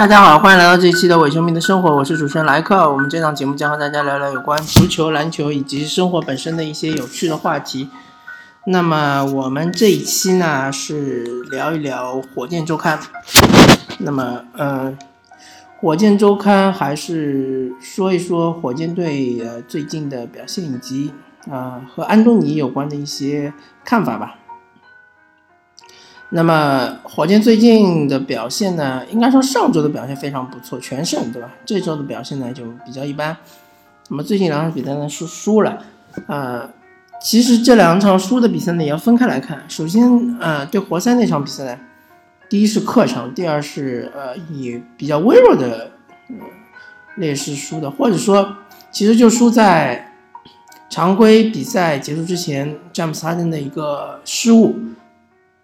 大家好，欢迎来到这一期的伪球迷的生活，我是主持人莱克。我们这档节目将和大家聊聊有关足球、篮球以及生活本身的一些有趣的话题。那么我们这一期呢是聊一聊火箭周刊。那么，呃，火箭周刊还是说一说火箭队呃最近的表现以及啊和安东尼有关的一些看法吧。那么火箭最近的表现呢，应该说上周的表现非常不错，全胜，对吧？这周的表现呢就比较一般。那么最近两场比赛呢是输了，呃，其实这两场输的比赛呢也要分开来看。首先，呃，对活塞那场比赛呢，第一是客场，第二是呃以比较微弱的劣势输的，或者说其实就输在常规比赛结束之前詹姆斯哈登的一个失误。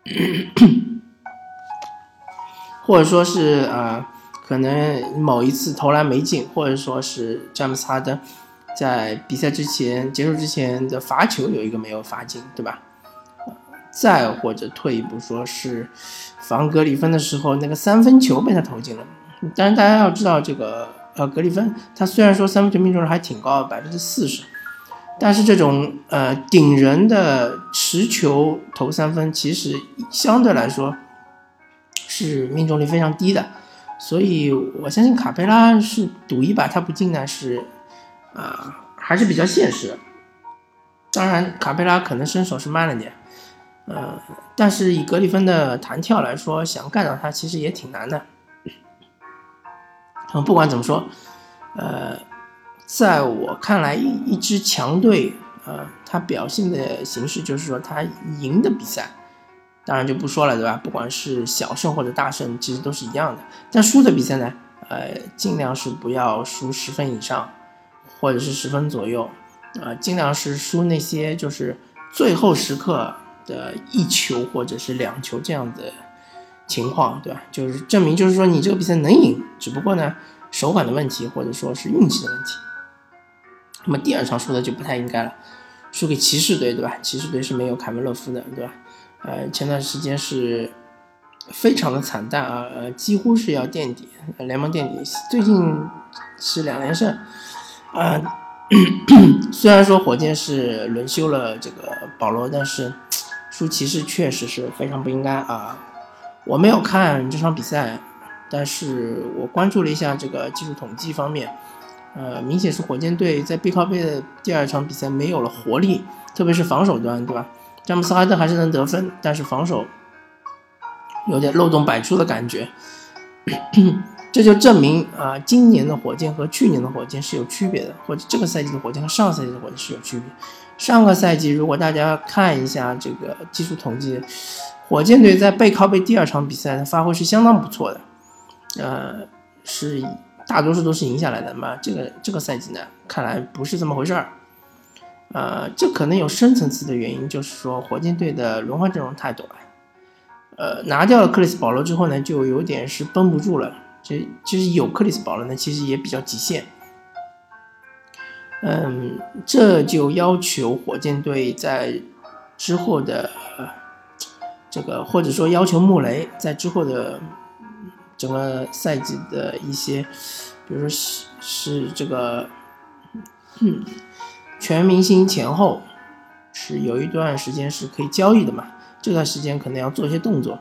或者说是呃，可能某一次投篮没进，或者说是詹姆斯哈登在比赛之前结束之前的罚球有一个没有罚进，对吧？再或者退一步说是防格里芬的时候那个三分球被他投进了。但是大家要知道，这个呃格里芬他虽然说三分球命中率还挺高，百分之四十。但是这种呃顶人的持球投三分，其实相对来说是命中率非常低的，所以我相信卡佩拉是赌一把他不进呢，是啊还是比较现实。当然卡佩拉可能身手是慢了点，呃，但是以格里芬的弹跳来说，想干到他其实也挺难的。嗯，不管怎么说，呃。在我看来，一一支强队，呃，他表现的形式就是说，他赢的比赛，当然就不说了，对吧？不管是小胜或者大胜，其实都是一样的。但输的比赛呢，呃，尽量是不要输十分以上，或者是十分左右，啊，尽量是输那些就是最后时刻的一球或者是两球这样的情况，对吧？就是证明，就是说你这个比赛能赢，只不过呢，手感的问题或者说是运气的问题。那么第二场输的就不太应该了，输给骑士队，对吧？骑士队是没有凯文·勒夫的，对吧？呃，前段时间是非常的惨淡啊，呃，几乎是要垫底，联盟垫底。最近是两连胜，啊，虽然说火箭是轮休了这个保罗，但是输骑士确实是非常不应该啊。我没有看这场比赛，但是我关注了一下这个技术统计方面。呃，明显是火箭队在背靠背的第二场比赛没有了活力，特别是防守端，对吧？詹姆斯哈登还是能得分，但是防守有点漏洞百出的感觉，这就证明啊，今年的火箭和去年的火箭是有区别的，或者这个赛季的火箭和上个赛季的火箭是有区别。上个赛季如果大家看一下这个技术统计，火箭队在背靠背第二场比赛的发挥是相当不错的，呃，是以。大多数都是赢下来的嘛，这个这个赛季呢，看来不是这么回事儿，呃，这可能有深层次的原因，就是说火箭队的轮换阵容太短，呃，拿掉了克里斯保罗之后呢，就有点是绷不住了，这其实有克里斯保罗呢，其实也比较极限，嗯，这就要求火箭队在之后的这个，或者说要求穆雷在之后的。整个赛季的一些，比如说是是这个，嗯，全明星前后是有一段时间是可以交易的嘛？这段时间可能要做一些动作。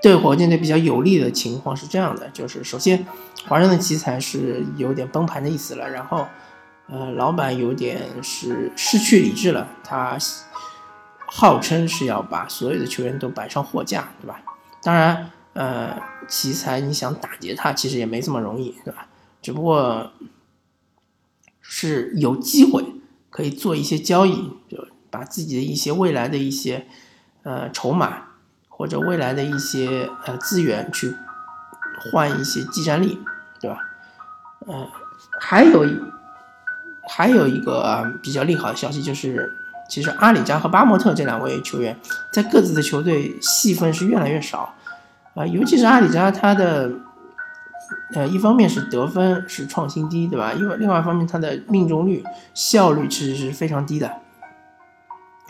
对火箭队比较有利的情况是这样的，就是首先华人的奇才是有点崩盘的意思了，然后呃，老板有点是失去理智了，他号称是要把所有的球员都摆上货架，对吧？当然。呃，奇才你想打劫他，其实也没这么容易，对吧？只不过是有机会可以做一些交易，就把自己的一些未来的一些呃筹码或者未来的一些呃资源去换一些技战力，对吧？呃，还有还有一个比较利好的消息就是，其实阿里扎和巴莫特这两位球员在各自的球队戏份是越来越少。啊，尤其是阿里扎，他的，呃，一方面是得分是创新低，对吧？因为另外一方面，他的命中率、效率其实是非常低的。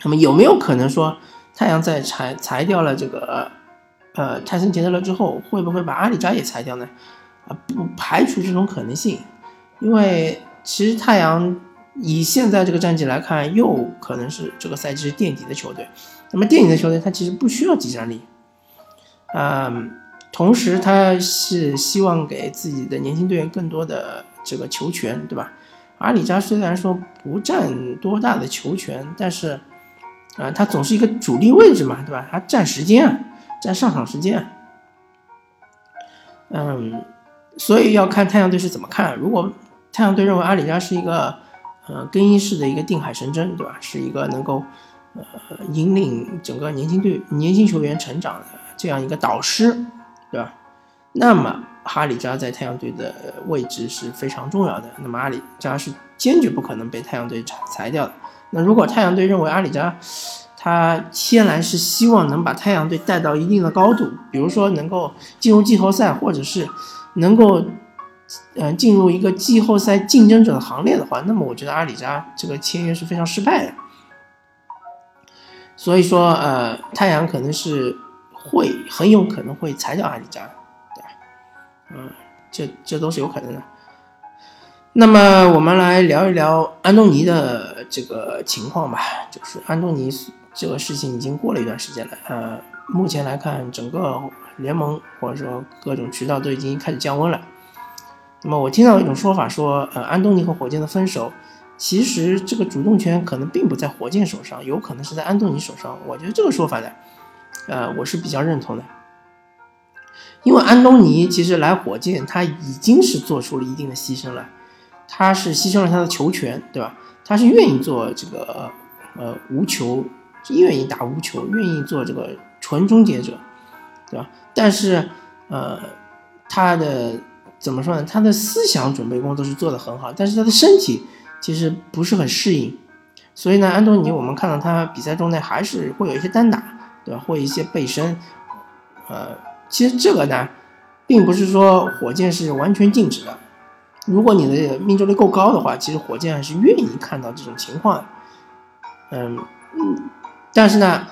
那么有没有可能说，太阳在裁裁掉了这个，呃泰森杰德勒之后，会不会把阿里扎也裁掉呢？啊，不排除这种可能性，因为其实太阳以现在这个战绩来看，又可能是这个赛季是垫底的球队。那么垫底的球队，他其实不需要集战力，嗯，同时他是希望给自己的年轻队员更多的这个球权，对吧？阿里扎虽然说不占多大的球权，但是啊，他总是一个主力位置嘛，对吧？他占时间啊，占上场时间，嗯。所以要看太阳队是怎么看。如果太阳队认为阿里扎是一个，呃，更衣室的一个定海神针，对吧？是一个能够，呃，引领整个年轻队、年轻球员成长的这样一个导师，对吧？那么哈里扎在太阳队的位置是非常重要的。那么阿里扎是坚决不可能被太阳队裁裁掉的。那如果太阳队认为阿里扎，他天然是希望能把太阳队带到一定的高度，比如说能够进入季后赛，或者是。能够，嗯，进入一个季后赛竞争者的行列的话，那么我觉得阿里扎这个签约是非常失败的。所以说，呃，太阳可能是会很有可能会裁掉阿里扎，对吧？嗯，这这都是有可能的。那么我们来聊一聊安东尼的这个情况吧。就是安东尼这个事情已经过了一段时间了，呃，目前来看整个。联盟或者说各种渠道都已经开始降温了。那么我听到一种说法说，呃，安东尼和火箭的分手，其实这个主动权可能并不在火箭手上，有可能是在安东尼手上。我觉得这个说法呢，呃，我是比较认同的。因为安东尼其实来火箭，他已经是做出了一定的牺牲了，他是牺牲了他的球权，对吧？他是愿意做这个呃无球，愿意打无球，愿意做这个纯终结者，对吧？但是，呃，他的怎么说呢？他的思想准备工作是做得很好，但是他的身体其实不是很适应。所以呢，安东尼，我们看到他比赛中呢，还是会有一些单打，对吧？或一些背身。呃，其实这个呢，并不是说火箭是完全禁止的。如果你的命中率够高的话，其实火箭还是愿意看到这种情况。嗯嗯，但是呢，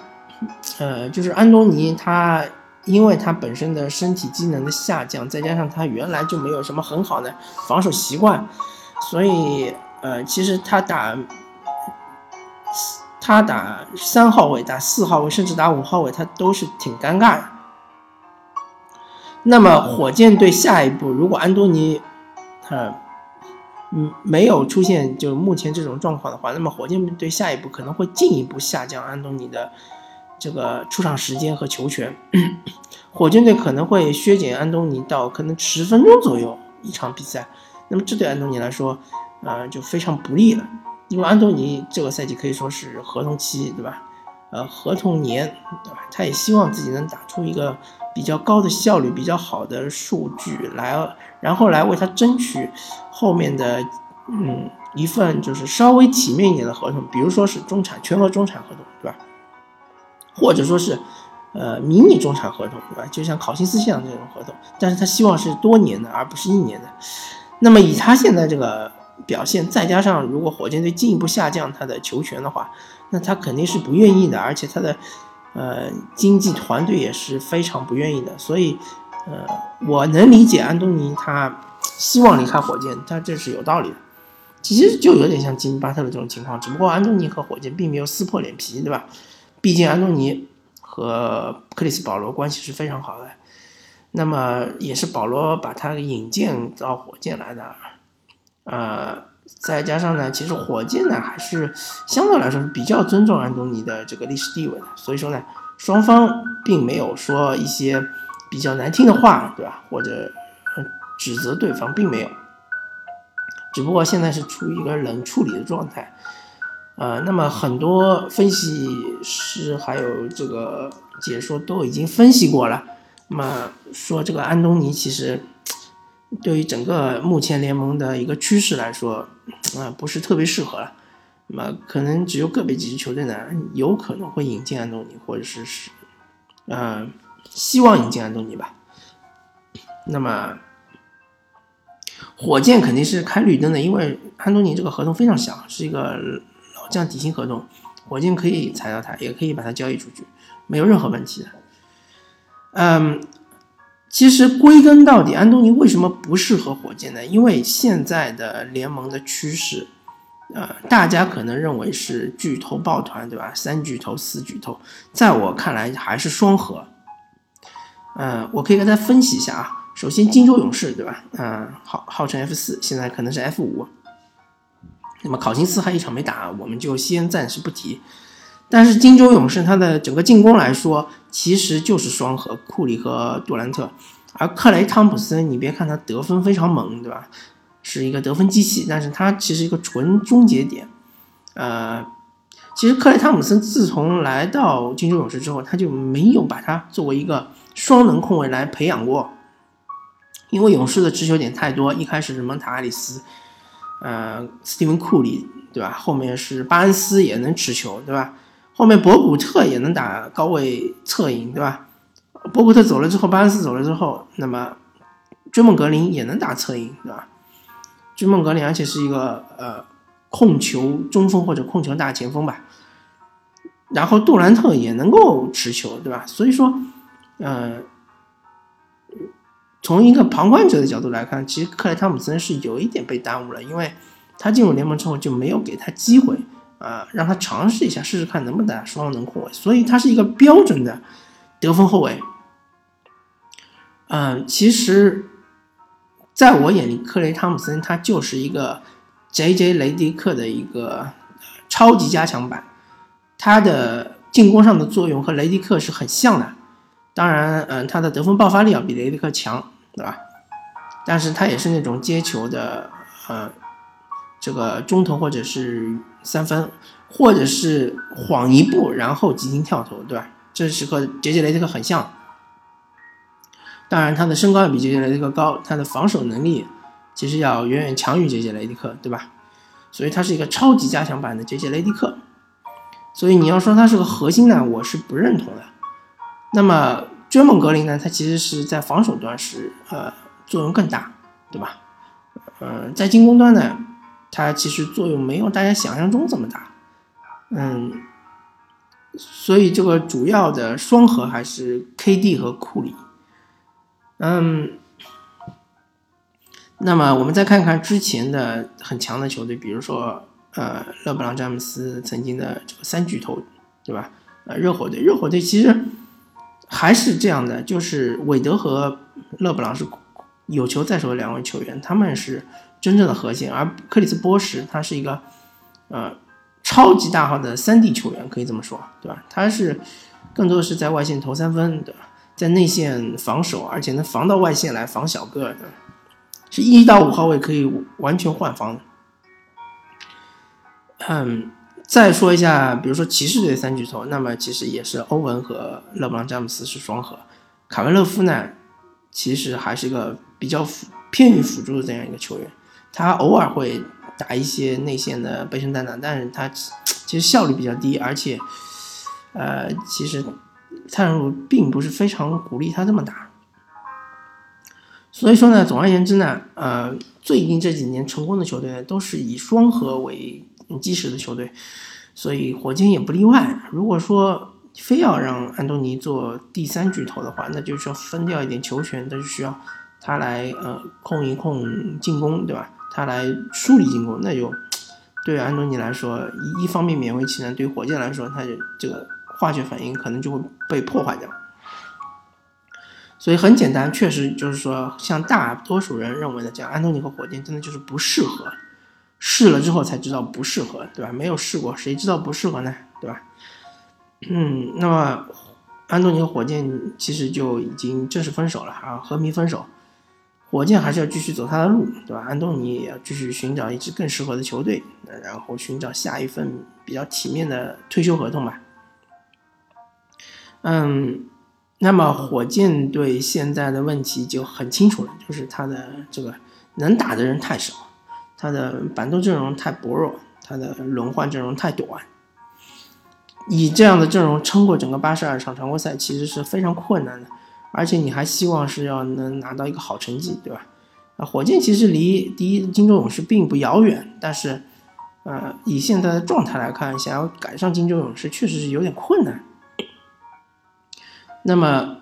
呃，就是安东尼他。因为他本身的身体机能的下降，再加上他原来就没有什么很好的防守习惯，所以呃，其实他打他打三号位、打四号位，甚至打五号位，他都是挺尴尬的。那么火箭队下一步，如果安东尼他嗯没有出现就目前这种状况的话，那么火箭队下一步可能会进一步下降安东尼的。这个出场时间和球权，火箭队可能会削减安东尼到可能十分钟左右一场比赛，那么这对安东尼来说，呃，就非常不利了，因为安东尼这个赛季可以说是合同期，对吧？呃，合同年，对吧？他也希望自己能打出一个比较高的效率、比较好的数据来，然后来为他争取后面的，嗯，一份就是稍微体面一点的合同，比如说是中产全额中产合同，对吧？或者说是，呃，迷你中产合同，对吧？就像考辛斯这样这种合同，但是他希望是多年的，而不是一年的。那么以他现在这个表现，再加上如果火箭队进一步下降他的球权的话，那他肯定是不愿意的，而且他的，呃，经纪团队也是非常不愿意的。所以，呃，我能理解安东尼他希望离开火箭，他这是有道理的。其实就有点像吉米巴特的这种情况，只不过安东尼和火箭并没有撕破脸皮，对吧？毕竟安东尼和克里斯保罗关系是非常好的，那么也是保罗把他引荐到火箭来的，呃，再加上呢，其实火箭呢还是相对来说是比较尊重安东尼的这个历史地位的，所以说呢，双方并没有说一些比较难听的话，对吧？或者指责对方，并没有，只不过现在是处于一个冷处理的状态。呃，那么很多分析师还有这个解说都已经分析过了，那么说这个安东尼其实对于整个目前联盟的一个趋势来说，啊不是特别适合了，那么可能只有个别几支球队呢有可能会引进安东尼，或者是是，呃，希望引进安东尼吧。那么火箭肯定是开绿灯的，因为安东尼这个合同非常小，是一个。老将底薪合同，火箭可以裁掉他，也可以把他交易出去，没有任何问题的。嗯，其实归根到底，安东尼为什么不适合火箭呢？因为现在的联盟的趋势，呃，大家可能认为是巨头抱团，对吧？三巨头、四巨头，在我看来还是双核。嗯，我可以跟大家分析一下啊。首先，金州勇士，对吧？嗯，号号称 F 四，现在可能是 F 五。那么考辛斯还一场没打，我们就先暂时不提。但是金州勇士他的整个进攻来说，其实就是双核库里和杜兰特，而克雷汤普森，你别看他得分非常猛，对吧？是一个得分机器，但是他其实一个纯终结点。呃，其实克雷汤普森自从来到金州勇士之后，他就没有把他作为一个双能控卫来培养过，因为勇士的持球点太多，一开始是蒙塔·阿里斯，呃，斯蒂文·库里，对吧？后面是巴恩斯也能持球，对吧？后面博古特也能打高位侧影，对吧？博古特走了之后，巴恩斯走了之后，那么追梦格林也能打侧影，对吧？追梦格林而且是一个呃控球中锋或者控球大前锋吧。然后杜兰特也能够持球，对吧？所以说，呃，从一个旁观者的角度来看，其实克莱汤普森是有一点被耽误了，因为他进入联盟之后就没有给他机会。啊，让他尝试一下，试试看能不能打双能控卫，所以他是一个标准的得分后卫。嗯，其实，在我眼里，克雷汤普森他就是一个 J.J. 雷迪克的一个超级加强版，他的进攻上的作用和雷迪克是很像的。当然，嗯，他的得分爆发力要比雷迪克强，对吧？但是他也是那种接球的，呃。这个中投或者是三分，或者是晃一步然后急停跳投，对吧？这是和杰杰雷迪克很像。当然，他的身高要比杰杰雷迪克高，他的防守能力其实要远远强于杰杰雷迪克，对吧？所以他是一个超级加强版的杰杰雷迪克。所以你要说他是个核心呢，我是不认同的。那么追梦格林呢？他其实是在防守端是呃作用更大，对吧？呃，在进攻端呢？它其实作用没有大家想象中这么大，嗯，所以这个主要的双核还是 KD 和库里，嗯，那么我们再看看之前的很强的球队，比如说呃勒布朗詹姆斯曾经的这个三巨头，对吧？呃，热火队，热火队其实还是这样的，就是韦德和勒布朗是有球在手的两位球员，他们是。真正的核心，而克里斯波什他是一个，呃，超级大号的三 D 球员，可以这么说，对吧？他是更多的是在外线投三分，对吧？在内线防守，而且能防到外线来防小个，的，是一到五号位可以完全换防。嗯，再说一下，比如说骑士队三巨头，那么其实也是欧文和勒布朗詹姆斯是双核，卡梅勒夫呢，其实还是一个比较辅偏于辅助的这样一个球员。他偶尔会打一些内线的背身单打，但是他其实效率比较低，而且，呃，其实蔡荣儒并不是非常鼓励他这么打。所以说呢，总而言之呢，呃，最近这几年成功的球队都是以双核为基石的球队，所以火箭也不例外。如果说非要让安东尼做第三巨头的话，那就是要分掉一点球权，那就需要他来呃控一控进攻，对吧？他来梳理进攻，那就对安东尼来说，一方面勉为其难；对火箭来说，他就这个化学反应可能就会被破坏掉。所以很简单，确实就是说，像大多数人认为的这样，安东尼和火箭真的就是不适合。试了之后才知道不适合，对吧？没有试过，谁知道不适合呢？对吧？嗯，那么安东尼和火箭其实就已经正式分手了啊，和平分手。火箭还是要继续走他的路，对吧？安东尼也要继续寻找一支更适合的球队，然后寻找下一份比较体面的退休合同吧。嗯，那么火箭队现在的问题就很清楚了，就是他的这个能打的人太少，他的板凳阵容太薄弱，他的轮换阵容太短。以这样的阵容撑过整个八十二场常规赛，其实是非常困难的。而且你还希望是要能拿到一个好成绩，对吧？啊，火箭其实离第一金州勇士并不遥远，但是，呃，以现在的状态来看，想要赶上金州勇士确实是有点困难。那么，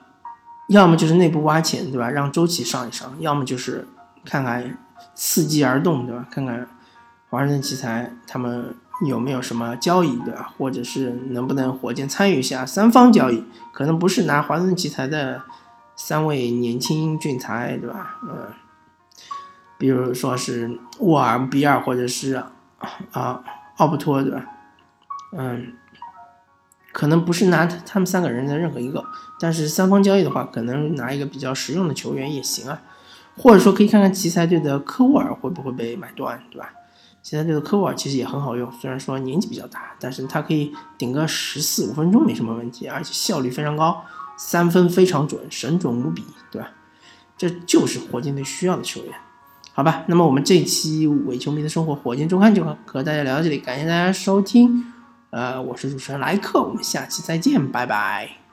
要么就是内部挖潜，对吧？让周琦上一上；要么就是看看伺机而动，对吧？看看华盛顿奇才他们有没有什么交易，对吧？或者是能不能火箭参与一下三方交易？可能不是拿华盛顿奇才的三位年轻俊才，对吧？嗯，比如说是沃尔、比尔，或者是啊奥布托，对吧？嗯。可能不是拿他们三个人的任何一个，但是三方交易的话，可能拿一个比较实用的球员也行啊，或者说可以看看奇才队的科沃尔会不会被买断，对吧？奇才队的科沃尔其实也很好用，虽然说年纪比较大，但是他可以顶个十四五分钟没什么问题，而且效率非常高，三分非常准，神准无比，对吧？这就是火箭队需要的球员，好吧？那么我们这一期伪球迷的生活火箭周刊就和大家聊到这里，感谢大家收听。呃，我是主持人莱克，我们下期再见，拜拜。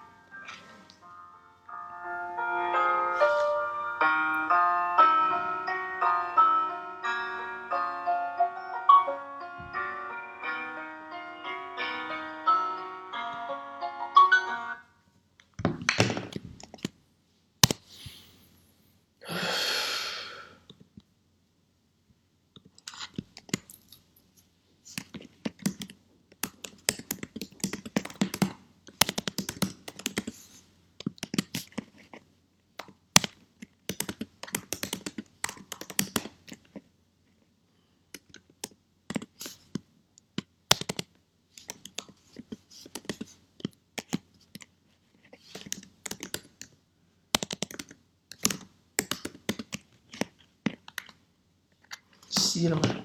you know.